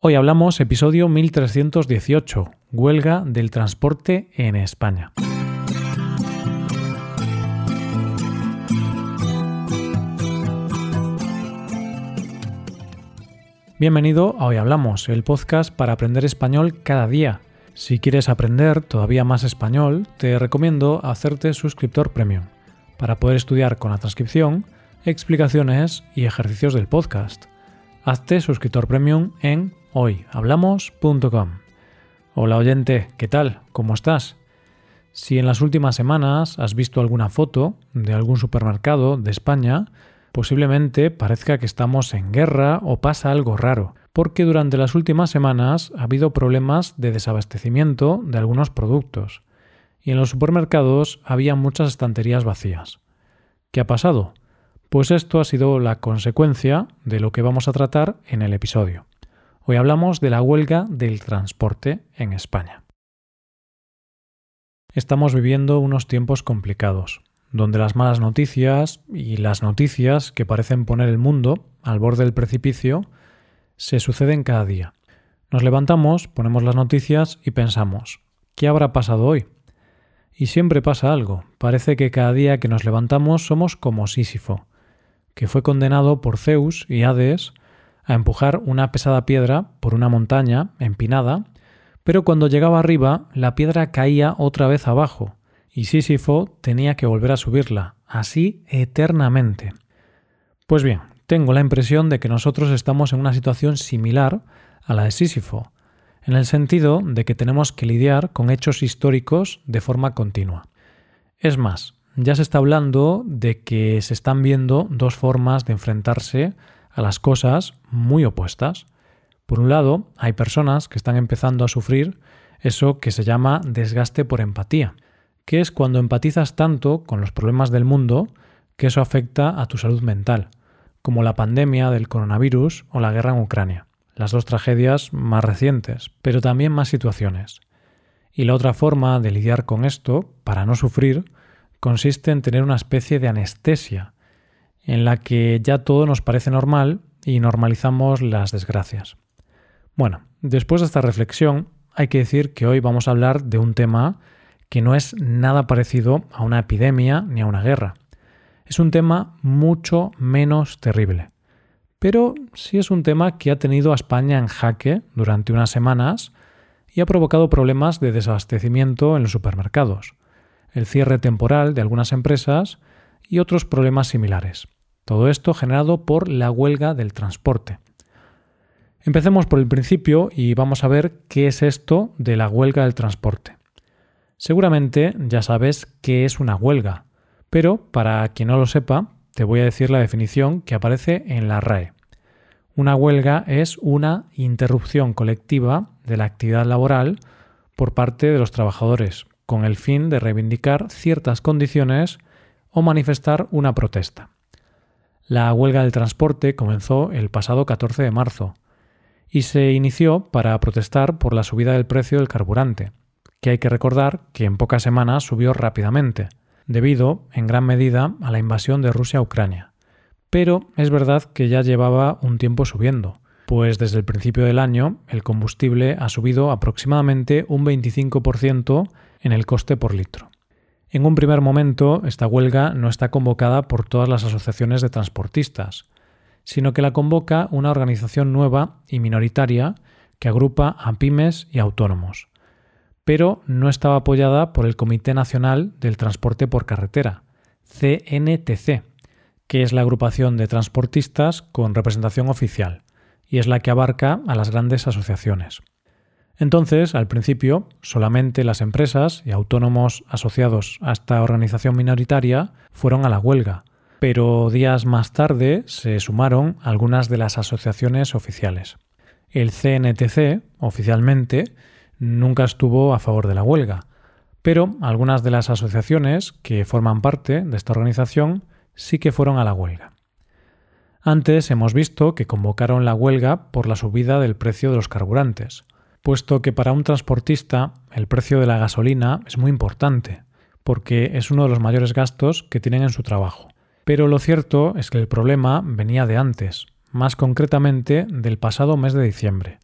Hoy hablamos episodio 1318, Huelga del transporte en España. Bienvenido a Hoy Hablamos, el podcast para aprender español cada día. Si quieres aprender todavía más español, te recomiendo hacerte suscriptor premium para poder estudiar con la transcripción, explicaciones y ejercicios del podcast. Hazte suscriptor premium en hoyhablamos.com. Hola oyente, ¿qué tal? ¿Cómo estás? Si en las últimas semanas has visto alguna foto de algún supermercado de España, posiblemente parezca que estamos en guerra o pasa algo raro, porque durante las últimas semanas ha habido problemas de desabastecimiento de algunos productos, y en los supermercados había muchas estanterías vacías. ¿Qué ha pasado? Pues esto ha sido la consecuencia de lo que vamos a tratar en el episodio. Hoy hablamos de la huelga del transporte en España. Estamos viviendo unos tiempos complicados, donde las malas noticias y las noticias que parecen poner el mundo al borde del precipicio se suceden cada día. Nos levantamos, ponemos las noticias y pensamos, ¿qué habrá pasado hoy? Y siempre pasa algo. Parece que cada día que nos levantamos somos como Sísifo, que fue condenado por Zeus y Hades a empujar una pesada piedra por una montaña empinada, pero cuando llegaba arriba la piedra caía otra vez abajo, y Sísifo tenía que volver a subirla, así eternamente. Pues bien, tengo la impresión de que nosotros estamos en una situación similar a la de Sísifo, en el sentido de que tenemos que lidiar con hechos históricos de forma continua. Es más, ya se está hablando de que se están viendo dos formas de enfrentarse a las cosas muy opuestas. Por un lado, hay personas que están empezando a sufrir eso que se llama desgaste por empatía, que es cuando empatizas tanto con los problemas del mundo que eso afecta a tu salud mental, como la pandemia del coronavirus o la guerra en Ucrania, las dos tragedias más recientes, pero también más situaciones. Y la otra forma de lidiar con esto, para no sufrir, consiste en tener una especie de anestesia, en la que ya todo nos parece normal y normalizamos las desgracias. Bueno, después de esta reflexión, hay que decir que hoy vamos a hablar de un tema que no es nada parecido a una epidemia ni a una guerra. Es un tema mucho menos terrible. Pero sí es un tema que ha tenido a España en jaque durante unas semanas y ha provocado problemas de desabastecimiento en los supermercados, el cierre temporal de algunas empresas y otros problemas similares. Todo esto generado por la huelga del transporte. Empecemos por el principio y vamos a ver qué es esto de la huelga del transporte. Seguramente ya sabes qué es una huelga, pero para quien no lo sepa, te voy a decir la definición que aparece en la RAE. Una huelga es una interrupción colectiva de la actividad laboral por parte de los trabajadores, con el fin de reivindicar ciertas condiciones o manifestar una protesta. La huelga del transporte comenzó el pasado 14 de marzo y se inició para protestar por la subida del precio del carburante, que hay que recordar que en pocas semanas subió rápidamente, debido en gran medida a la invasión de Rusia a Ucrania. Pero es verdad que ya llevaba un tiempo subiendo, pues desde el principio del año el combustible ha subido aproximadamente un 25% en el coste por litro. En un primer momento, esta huelga no está convocada por todas las asociaciones de transportistas, sino que la convoca una organización nueva y minoritaria que agrupa a pymes y autónomos, pero no estaba apoyada por el Comité Nacional del Transporte por Carretera, CNTC, que es la agrupación de transportistas con representación oficial, y es la que abarca a las grandes asociaciones. Entonces, al principio, solamente las empresas y autónomos asociados a esta organización minoritaria fueron a la huelga, pero días más tarde se sumaron algunas de las asociaciones oficiales. El CNTC, oficialmente, nunca estuvo a favor de la huelga, pero algunas de las asociaciones que forman parte de esta organización sí que fueron a la huelga. Antes hemos visto que convocaron la huelga por la subida del precio de los carburantes, puesto que para un transportista el precio de la gasolina es muy importante, porque es uno de los mayores gastos que tienen en su trabajo. Pero lo cierto es que el problema venía de antes, más concretamente del pasado mes de diciembre,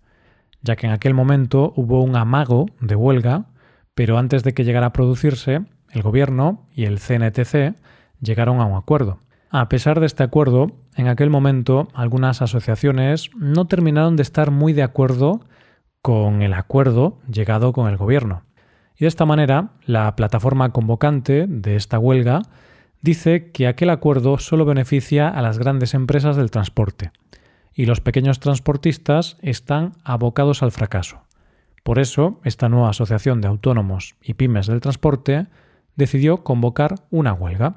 ya que en aquel momento hubo un amago de huelga, pero antes de que llegara a producirse, el gobierno y el CNTC llegaron a un acuerdo. A pesar de este acuerdo, en aquel momento algunas asociaciones no terminaron de estar muy de acuerdo con el acuerdo llegado con el gobierno. Y de esta manera, la plataforma convocante de esta huelga dice que aquel acuerdo solo beneficia a las grandes empresas del transporte y los pequeños transportistas están abocados al fracaso. Por eso, esta nueva asociación de autónomos y pymes del transporte decidió convocar una huelga.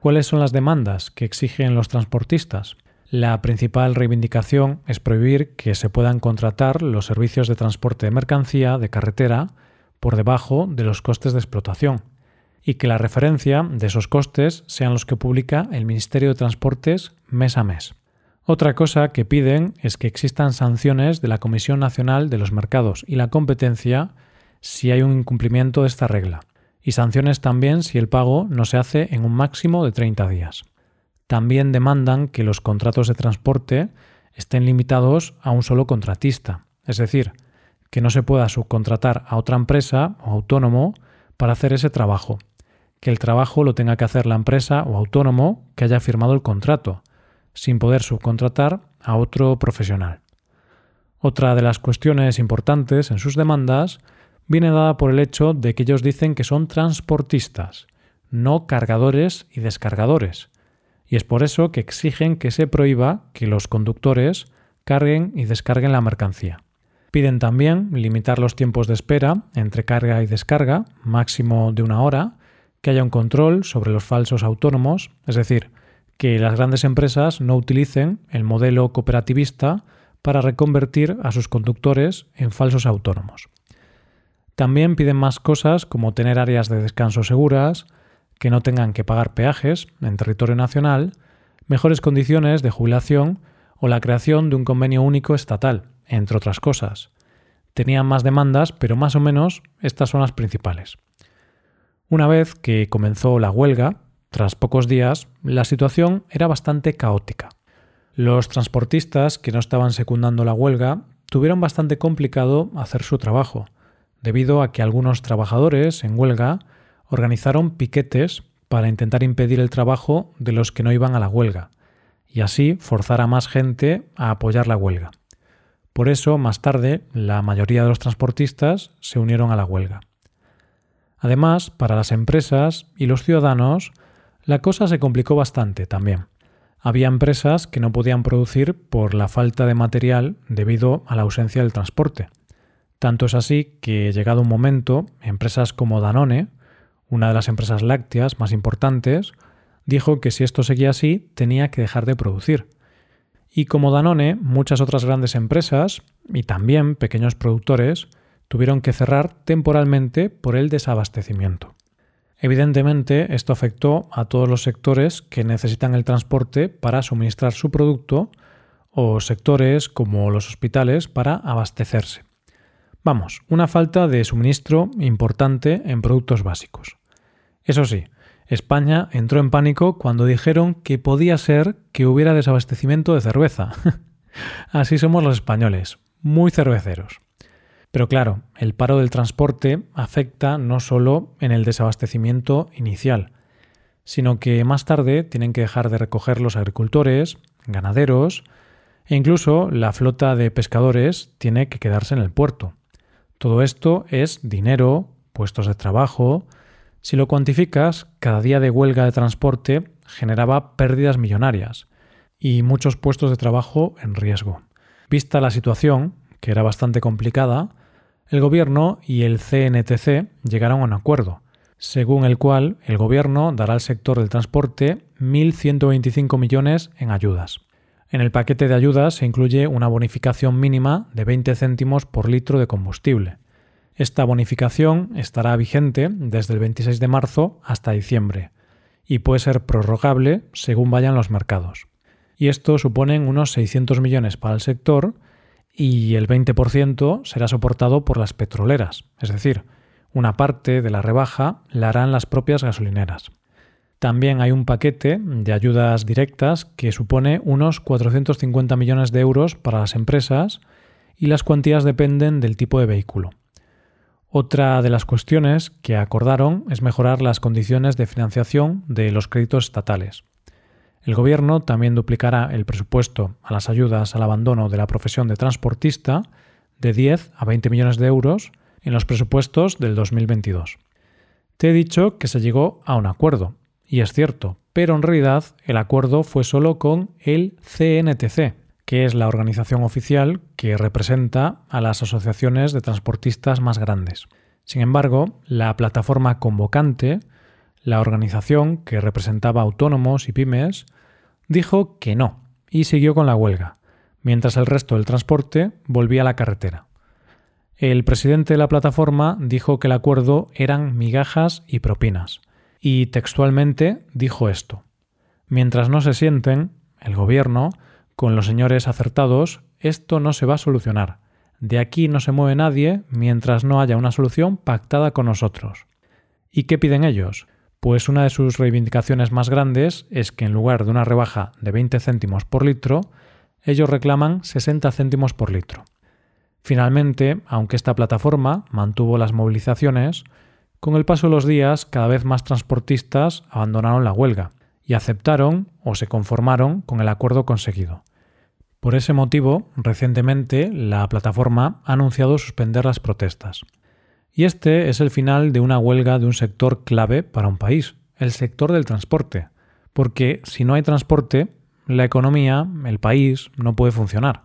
¿Cuáles son las demandas que exigen los transportistas? La principal reivindicación es prohibir que se puedan contratar los servicios de transporte de mercancía de carretera por debajo de los costes de explotación y que la referencia de esos costes sean los que publica el Ministerio de Transportes mes a mes. Otra cosa que piden es que existan sanciones de la Comisión Nacional de los Mercados y la Competencia si hay un incumplimiento de esta regla, y sanciones también si el pago no se hace en un máximo de 30 días. También demandan que los contratos de transporte estén limitados a un solo contratista, es decir, que no se pueda subcontratar a otra empresa o autónomo para hacer ese trabajo, que el trabajo lo tenga que hacer la empresa o autónomo que haya firmado el contrato, sin poder subcontratar a otro profesional. Otra de las cuestiones importantes en sus demandas viene dada por el hecho de que ellos dicen que son transportistas, no cargadores y descargadores, y es por eso que exigen que se prohíba que los conductores carguen y descarguen la mercancía. Piden también limitar los tiempos de espera entre carga y descarga, máximo de una hora, que haya un control sobre los falsos autónomos, es decir, que las grandes empresas no utilicen el modelo cooperativista para reconvertir a sus conductores en falsos autónomos. También piden más cosas como tener áreas de descanso seguras, que no tengan que pagar peajes en territorio nacional, mejores condiciones de jubilación o la creación de un convenio único estatal, entre otras cosas. Tenían más demandas, pero más o menos estas son las principales. Una vez que comenzó la huelga, tras pocos días, la situación era bastante caótica. Los transportistas que no estaban secundando la huelga tuvieron bastante complicado hacer su trabajo, debido a que algunos trabajadores en huelga organizaron piquetes para intentar impedir el trabajo de los que no iban a la huelga, y así forzar a más gente a apoyar la huelga. Por eso, más tarde, la mayoría de los transportistas se unieron a la huelga. Además, para las empresas y los ciudadanos, la cosa se complicó bastante también. Había empresas que no podían producir por la falta de material debido a la ausencia del transporte. Tanto es así que, llegado un momento, empresas como Danone una de las empresas lácteas más importantes, dijo que si esto seguía así tenía que dejar de producir. Y como Danone, muchas otras grandes empresas y también pequeños productores tuvieron que cerrar temporalmente por el desabastecimiento. Evidentemente, esto afectó a todos los sectores que necesitan el transporte para suministrar su producto o sectores como los hospitales para abastecerse. Vamos, una falta de suministro importante en productos básicos. Eso sí, España entró en pánico cuando dijeron que podía ser que hubiera desabastecimiento de cerveza. Así somos los españoles, muy cerveceros. Pero claro, el paro del transporte afecta no solo en el desabastecimiento inicial, sino que más tarde tienen que dejar de recoger los agricultores, ganaderos, e incluso la flota de pescadores tiene que quedarse en el puerto. Todo esto es dinero, puestos de trabajo, si lo cuantificas, cada día de huelga de transporte generaba pérdidas millonarias y muchos puestos de trabajo en riesgo. Vista la situación, que era bastante complicada, el gobierno y el CNTC llegaron a un acuerdo, según el cual el gobierno dará al sector del transporte 1.125 millones en ayudas. En el paquete de ayudas se incluye una bonificación mínima de 20 céntimos por litro de combustible, esta bonificación estará vigente desde el 26 de marzo hasta diciembre y puede ser prorrogable según vayan los mercados. Y esto supone unos 600 millones para el sector y el 20% será soportado por las petroleras, es decir, una parte de la rebaja la harán las propias gasolineras. También hay un paquete de ayudas directas que supone unos 450 millones de euros para las empresas y las cuantías dependen del tipo de vehículo. Otra de las cuestiones que acordaron es mejorar las condiciones de financiación de los créditos estatales. El Gobierno también duplicará el presupuesto a las ayudas al abandono de la profesión de transportista de 10 a 20 millones de euros en los presupuestos del 2022. Te he dicho que se llegó a un acuerdo, y es cierto, pero en realidad el acuerdo fue solo con el CNTC, que es la organización oficial que representa a las asociaciones de transportistas más grandes. Sin embargo, la plataforma convocante, la organización que representaba autónomos y pymes, dijo que no y siguió con la huelga, mientras el resto del transporte volvía a la carretera. El presidente de la plataforma dijo que el acuerdo eran migajas y propinas, y textualmente dijo esto. Mientras no se sienten, el gobierno con los señores acertados, esto no se va a solucionar. De aquí no se mueve nadie mientras no haya una solución pactada con nosotros. ¿Y qué piden ellos? Pues una de sus reivindicaciones más grandes es que en lugar de una rebaja de 20 céntimos por litro, ellos reclaman 60 céntimos por litro. Finalmente, aunque esta plataforma mantuvo las movilizaciones, con el paso de los días cada vez más transportistas abandonaron la huelga y aceptaron o se conformaron con el acuerdo conseguido. Por ese motivo, recientemente la plataforma ha anunciado suspender las protestas. Y este es el final de una huelga de un sector clave para un país, el sector del transporte, porque si no hay transporte, la economía, el país, no puede funcionar.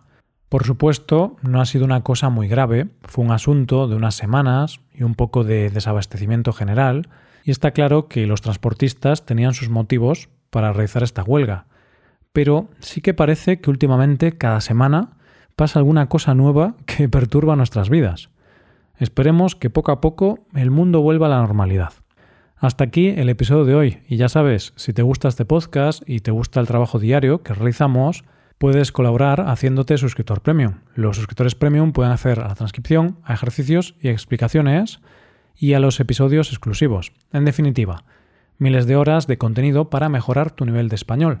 Por supuesto, no ha sido una cosa muy grave, fue un asunto de unas semanas y un poco de desabastecimiento general, y está claro que los transportistas tenían sus motivos para realizar esta huelga. Pero sí que parece que últimamente cada semana pasa alguna cosa nueva que perturba nuestras vidas. Esperemos que poco a poco el mundo vuelva a la normalidad. Hasta aquí el episodio de hoy y ya sabes, si te gusta este podcast y te gusta el trabajo diario que realizamos, puedes colaborar haciéndote suscriptor premium. Los suscriptores premium pueden hacer a la transcripción, a ejercicios y explicaciones y a los episodios exclusivos. En definitiva, miles de horas de contenido para mejorar tu nivel de español.